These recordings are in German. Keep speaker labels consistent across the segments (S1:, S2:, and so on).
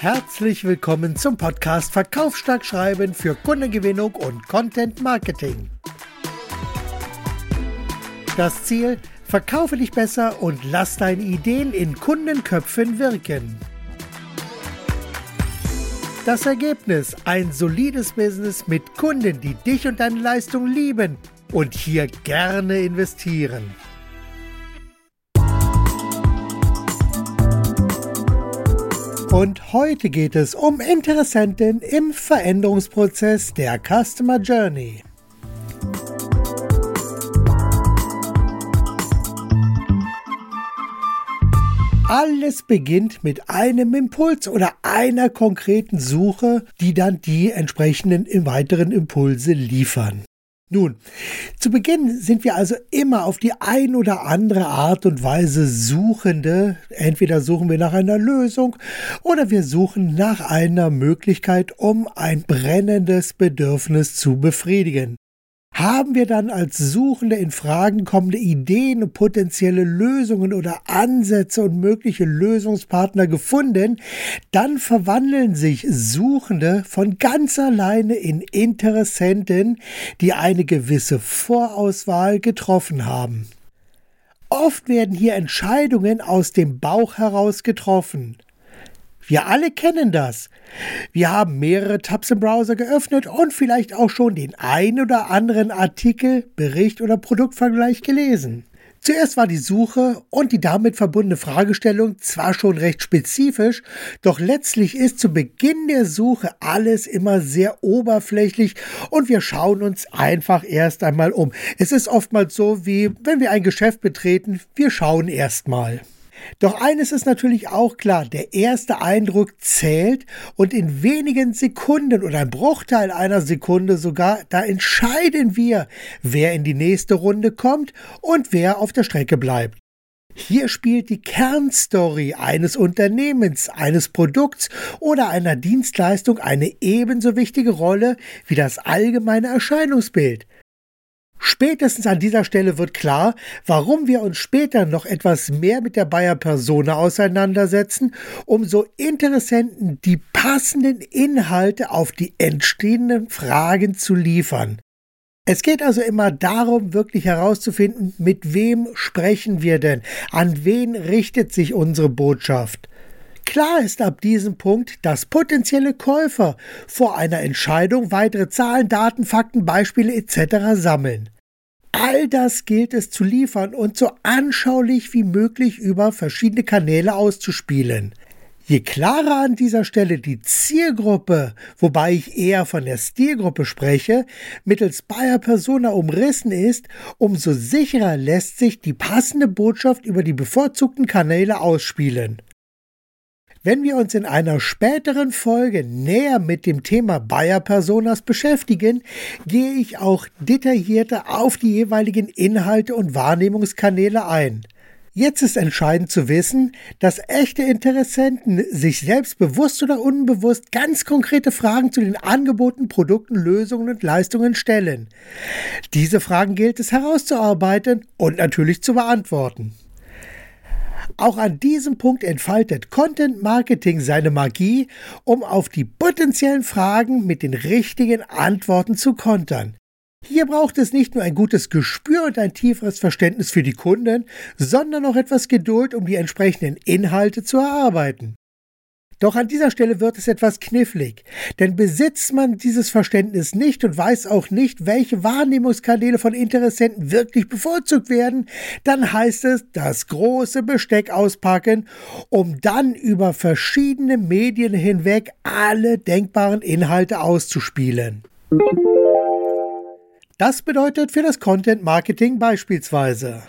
S1: Herzlich willkommen zum Podcast Verkaufsstark schreiben für Kundengewinnung und Content Marketing. Das Ziel: Verkaufe dich besser und lass deine Ideen in Kundenköpfen wirken. Das Ergebnis: ein solides Business mit Kunden, die dich und deine Leistung lieben und hier gerne investieren. Und heute geht es um Interessenten im Veränderungsprozess der Customer Journey. Alles beginnt mit einem Impuls oder einer konkreten Suche, die dann die entsprechenden weiteren Impulse liefern. Nun, zu Beginn sind wir also immer auf die ein oder andere Art und Weise Suchende. Entweder suchen wir nach einer Lösung oder wir suchen nach einer Möglichkeit, um ein brennendes Bedürfnis zu befriedigen. Haben wir dann als Suchende in Fragen kommende Ideen und potenzielle Lösungen oder Ansätze und mögliche Lösungspartner gefunden, dann verwandeln sich Suchende von ganz alleine in Interessenten, die eine gewisse Vorauswahl getroffen haben. Oft werden hier Entscheidungen aus dem Bauch heraus getroffen. Wir alle kennen das. Wir haben mehrere Tabs im Browser geöffnet und vielleicht auch schon den ein oder anderen Artikel, Bericht oder Produktvergleich gelesen. Zuerst war die Suche und die damit verbundene Fragestellung zwar schon recht spezifisch, doch letztlich ist zu Beginn der Suche alles immer sehr oberflächlich und wir schauen uns einfach erst einmal um. Es ist oftmals so, wie wenn wir ein Geschäft betreten, wir schauen erst mal. Doch eines ist natürlich auch klar, der erste Eindruck zählt und in wenigen Sekunden oder ein Bruchteil einer Sekunde sogar, da entscheiden wir, wer in die nächste Runde kommt und wer auf der Strecke bleibt. Hier spielt die Kernstory eines Unternehmens, eines Produkts oder einer Dienstleistung eine ebenso wichtige Rolle wie das allgemeine Erscheinungsbild. Spätestens an dieser Stelle wird klar, warum wir uns später noch etwas mehr mit der Bayer Persona auseinandersetzen, um so Interessenten die passenden Inhalte auf die entstehenden Fragen zu liefern. Es geht also immer darum, wirklich herauszufinden, mit wem sprechen wir denn, an wen richtet sich unsere Botschaft. Klar ist ab diesem Punkt, dass potenzielle Käufer vor einer Entscheidung weitere Zahlen, Daten, Fakten, Beispiele etc. sammeln. All das gilt es zu liefern und so anschaulich wie möglich über verschiedene Kanäle auszuspielen. Je klarer an dieser Stelle die Zielgruppe, wobei ich eher von der Stilgruppe spreche, mittels Bayer Persona umrissen ist, umso sicherer lässt sich die passende Botschaft über die bevorzugten Kanäle ausspielen. Wenn wir uns in einer späteren Folge näher mit dem Thema Bayer Personas beschäftigen, gehe ich auch detaillierter auf die jeweiligen Inhalte und Wahrnehmungskanäle ein. Jetzt ist entscheidend zu wissen, dass echte Interessenten sich selbst bewusst oder unbewusst ganz konkrete Fragen zu den Angeboten, Produkten, Lösungen und Leistungen stellen. Diese Fragen gilt es herauszuarbeiten und natürlich zu beantworten. Auch an diesem Punkt entfaltet Content Marketing seine Magie, um auf die potenziellen Fragen mit den richtigen Antworten zu kontern. Hier braucht es nicht nur ein gutes Gespür und ein tieferes Verständnis für die Kunden, sondern auch etwas Geduld, um die entsprechenden Inhalte zu erarbeiten. Doch an dieser Stelle wird es etwas knifflig, denn besitzt man dieses Verständnis nicht und weiß auch nicht, welche Wahrnehmungskanäle von Interessenten wirklich bevorzugt werden, dann heißt es das große Besteck auspacken, um dann über verschiedene Medien hinweg alle denkbaren Inhalte auszuspielen. Das bedeutet für das Content Marketing beispielsweise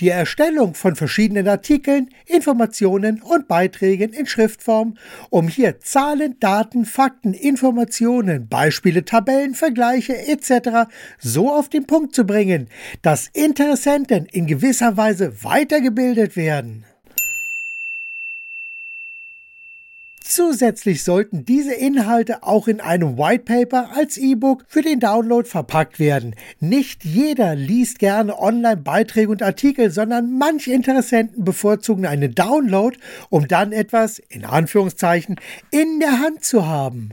S1: die Erstellung von verschiedenen Artikeln, Informationen und Beiträgen in Schriftform, um hier Zahlen, Daten, Fakten, Informationen, Beispiele, Tabellen, Vergleiche etc. so auf den Punkt zu bringen, dass Interessenten in gewisser Weise weitergebildet werden. Zusätzlich sollten diese Inhalte auch in einem White Paper als E-Book für den Download verpackt werden. Nicht jeder liest gerne Online-Beiträge und Artikel, sondern manche Interessenten bevorzugen einen Download, um dann etwas, in Anführungszeichen, in der Hand zu haben.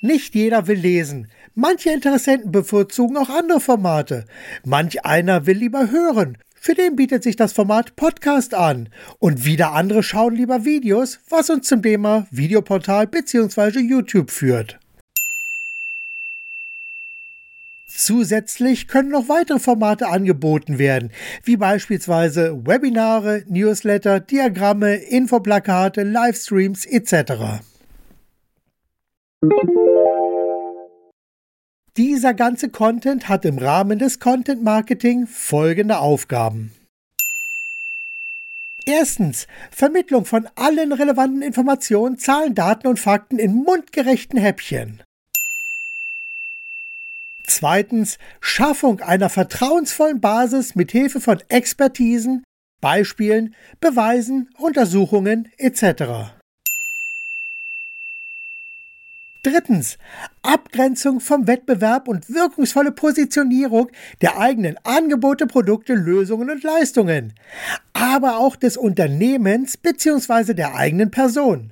S1: Nicht jeder will lesen. Manche Interessenten bevorzugen auch andere Formate. Manch einer will lieber hören. Für den bietet sich das Format Podcast an. Und wieder andere schauen lieber Videos, was uns zum Thema Videoportal bzw. YouTube führt. Zusätzlich können noch weitere Formate angeboten werden, wie beispielsweise Webinare, Newsletter, Diagramme, Infoplakate, Livestreams etc. Dieser ganze Content hat im Rahmen des Content Marketing folgende Aufgaben. Erstens, Vermittlung von allen relevanten Informationen, Zahlen, Daten und Fakten in mundgerechten Häppchen. Zweitens, Schaffung einer vertrauensvollen Basis mit Hilfe von Expertisen, Beispielen, Beweisen, Untersuchungen etc. Drittens, Abgrenzung vom Wettbewerb und wirkungsvolle Positionierung der eigenen Angebote, Produkte, Lösungen und Leistungen, aber auch des Unternehmens bzw. der eigenen Person.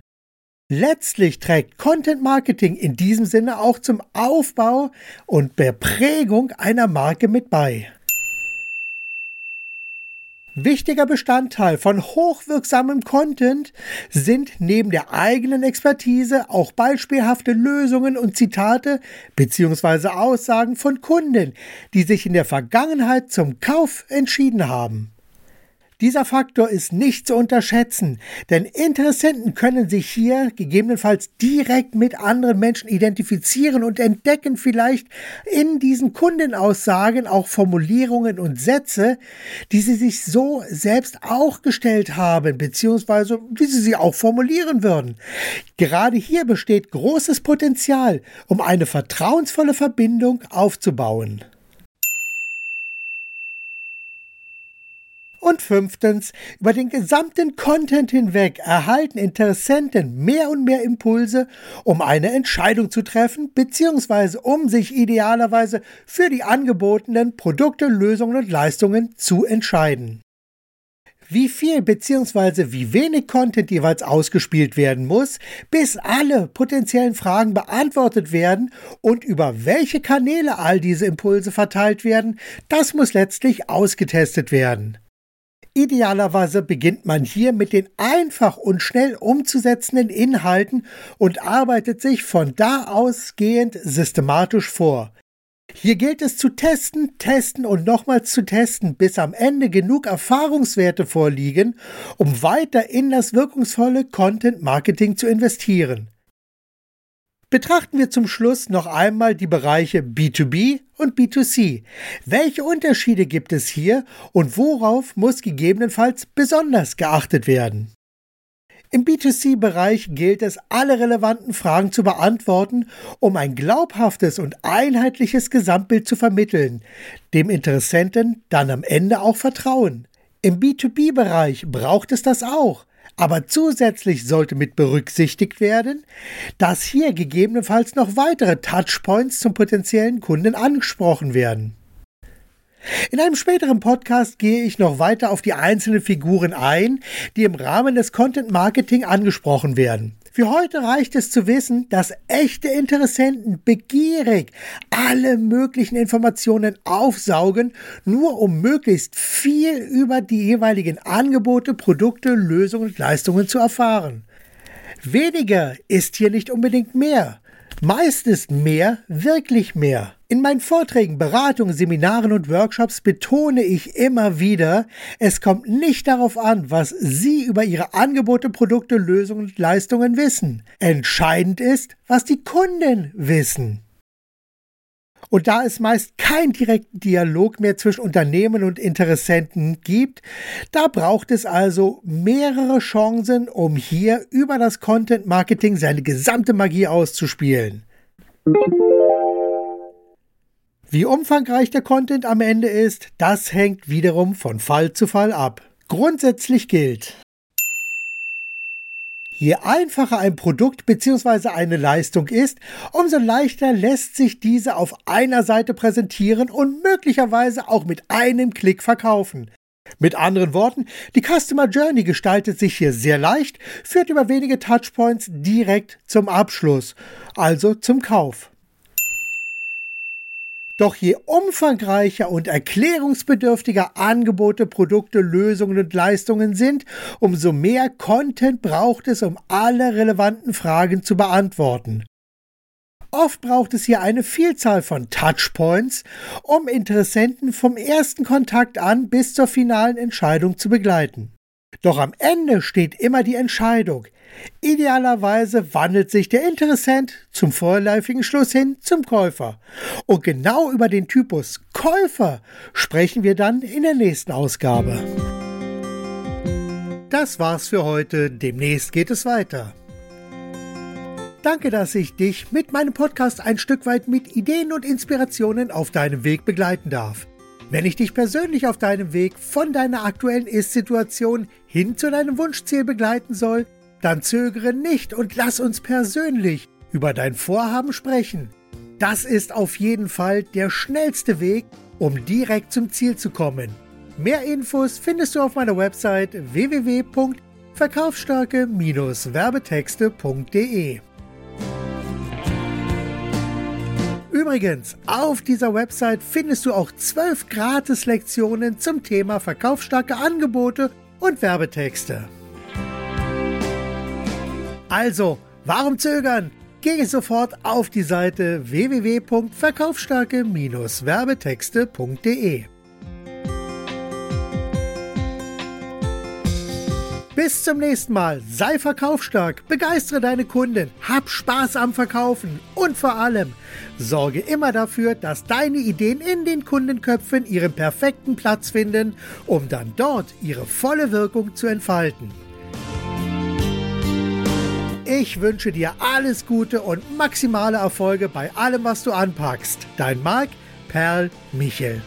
S1: Letztlich trägt Content Marketing in diesem Sinne auch zum Aufbau und der Prägung einer Marke mit bei. Wichtiger Bestandteil von hochwirksamem Content sind neben der eigenen Expertise auch beispielhafte Lösungen und Zitate bzw. Aussagen von Kunden, die sich in der Vergangenheit zum Kauf entschieden haben. Dieser Faktor ist nicht zu unterschätzen, denn Interessenten können sich hier gegebenenfalls direkt mit anderen Menschen identifizieren und entdecken vielleicht in diesen Kundenaussagen auch Formulierungen und Sätze, die sie sich so selbst auch gestellt haben, beziehungsweise wie sie sie auch formulieren würden. Gerade hier besteht großes Potenzial, um eine vertrauensvolle Verbindung aufzubauen. Und fünftens, über den gesamten Content hinweg erhalten Interessenten mehr und mehr Impulse, um eine Entscheidung zu treffen, beziehungsweise um sich idealerweise für die angebotenen Produkte, Lösungen und Leistungen zu entscheiden. Wie viel bzw. wie wenig Content jeweils ausgespielt werden muss, bis alle potenziellen Fragen beantwortet werden und über welche Kanäle all diese Impulse verteilt werden, das muss letztlich ausgetestet werden. Idealerweise beginnt man hier mit den einfach und schnell umzusetzenden Inhalten und arbeitet sich von da ausgehend systematisch vor. Hier gilt es zu testen, testen und nochmals zu testen, bis am Ende genug Erfahrungswerte vorliegen, um weiter in das wirkungsvolle Content Marketing zu investieren. Betrachten wir zum Schluss noch einmal die Bereiche B2B und B2C. Welche Unterschiede gibt es hier und worauf muss gegebenenfalls besonders geachtet werden? Im B2C-Bereich gilt es, alle relevanten Fragen zu beantworten, um ein glaubhaftes und einheitliches Gesamtbild zu vermitteln, dem Interessenten dann am Ende auch vertrauen. Im B2B-Bereich braucht es das auch. Aber zusätzlich sollte mit berücksichtigt werden, dass hier gegebenenfalls noch weitere Touchpoints zum potenziellen Kunden angesprochen werden. In einem späteren Podcast gehe ich noch weiter auf die einzelnen Figuren ein, die im Rahmen des Content Marketing angesprochen werden. Für heute reicht es zu wissen, dass echte Interessenten begierig alle möglichen Informationen aufsaugen, nur um möglichst viel über die jeweiligen Angebote, Produkte, Lösungen und Leistungen zu erfahren. Weniger ist hier nicht unbedingt mehr. Meist ist mehr wirklich mehr. In meinen Vorträgen, Beratungen, Seminaren und Workshops betone ich immer wieder, es kommt nicht darauf an, was Sie über Ihre Angebote, Produkte, Lösungen und Leistungen wissen. Entscheidend ist, was die Kunden wissen. Und da es meist keinen direkten Dialog mehr zwischen Unternehmen und Interessenten gibt, da braucht es also mehrere Chancen, um hier über das Content Marketing seine gesamte Magie auszuspielen. Wie umfangreich der Content am Ende ist, das hängt wiederum von Fall zu Fall ab. Grundsätzlich gilt, Je einfacher ein Produkt bzw. eine Leistung ist, umso leichter lässt sich diese auf einer Seite präsentieren und möglicherweise auch mit einem Klick verkaufen. Mit anderen Worten, die Customer Journey gestaltet sich hier sehr leicht, führt über wenige Touchpoints direkt zum Abschluss, also zum Kauf. Doch je umfangreicher und erklärungsbedürftiger Angebote, Produkte, Lösungen und Leistungen sind, umso mehr Content braucht es, um alle relevanten Fragen zu beantworten. Oft braucht es hier eine Vielzahl von Touchpoints, um Interessenten vom ersten Kontakt an bis zur finalen Entscheidung zu begleiten. Doch am Ende steht immer die Entscheidung. Idealerweise wandelt sich der Interessent zum vorläufigen Schluss hin zum Käufer. Und genau über den Typus Käufer sprechen wir dann in der nächsten Ausgabe. Das war's für heute. Demnächst geht es weiter. Danke, dass ich dich mit meinem Podcast ein Stück weit mit Ideen und Inspirationen auf deinem Weg begleiten darf. Wenn ich dich persönlich auf deinem Weg von deiner aktuellen Ist-Situation hin zu deinem Wunschziel begleiten soll, dann zögere nicht und lass uns persönlich über dein Vorhaben sprechen. Das ist auf jeden Fall der schnellste Weg, um direkt zum Ziel zu kommen. Mehr Infos findest du auf meiner Website www.verkaufsstarke-werbetexte.de. Übrigens, auf dieser Website findest du auch zwölf Gratis-Lektionen zum Thema verkaufsstarke Angebote und Werbetexte. Also, warum zögern? Gehe sofort auf die Seite www.verkaufsstarke-werbetexte.de. Bis zum nächsten Mal. Sei verkaufsstark, begeistere deine Kunden, hab Spaß am Verkaufen und vor allem sorge immer dafür, dass deine Ideen in den Kundenköpfen ihren perfekten Platz finden, um dann dort ihre volle Wirkung zu entfalten. Ich wünsche dir alles Gute und maximale Erfolge bei allem, was du anpackst. Dein Marc Perl Michel.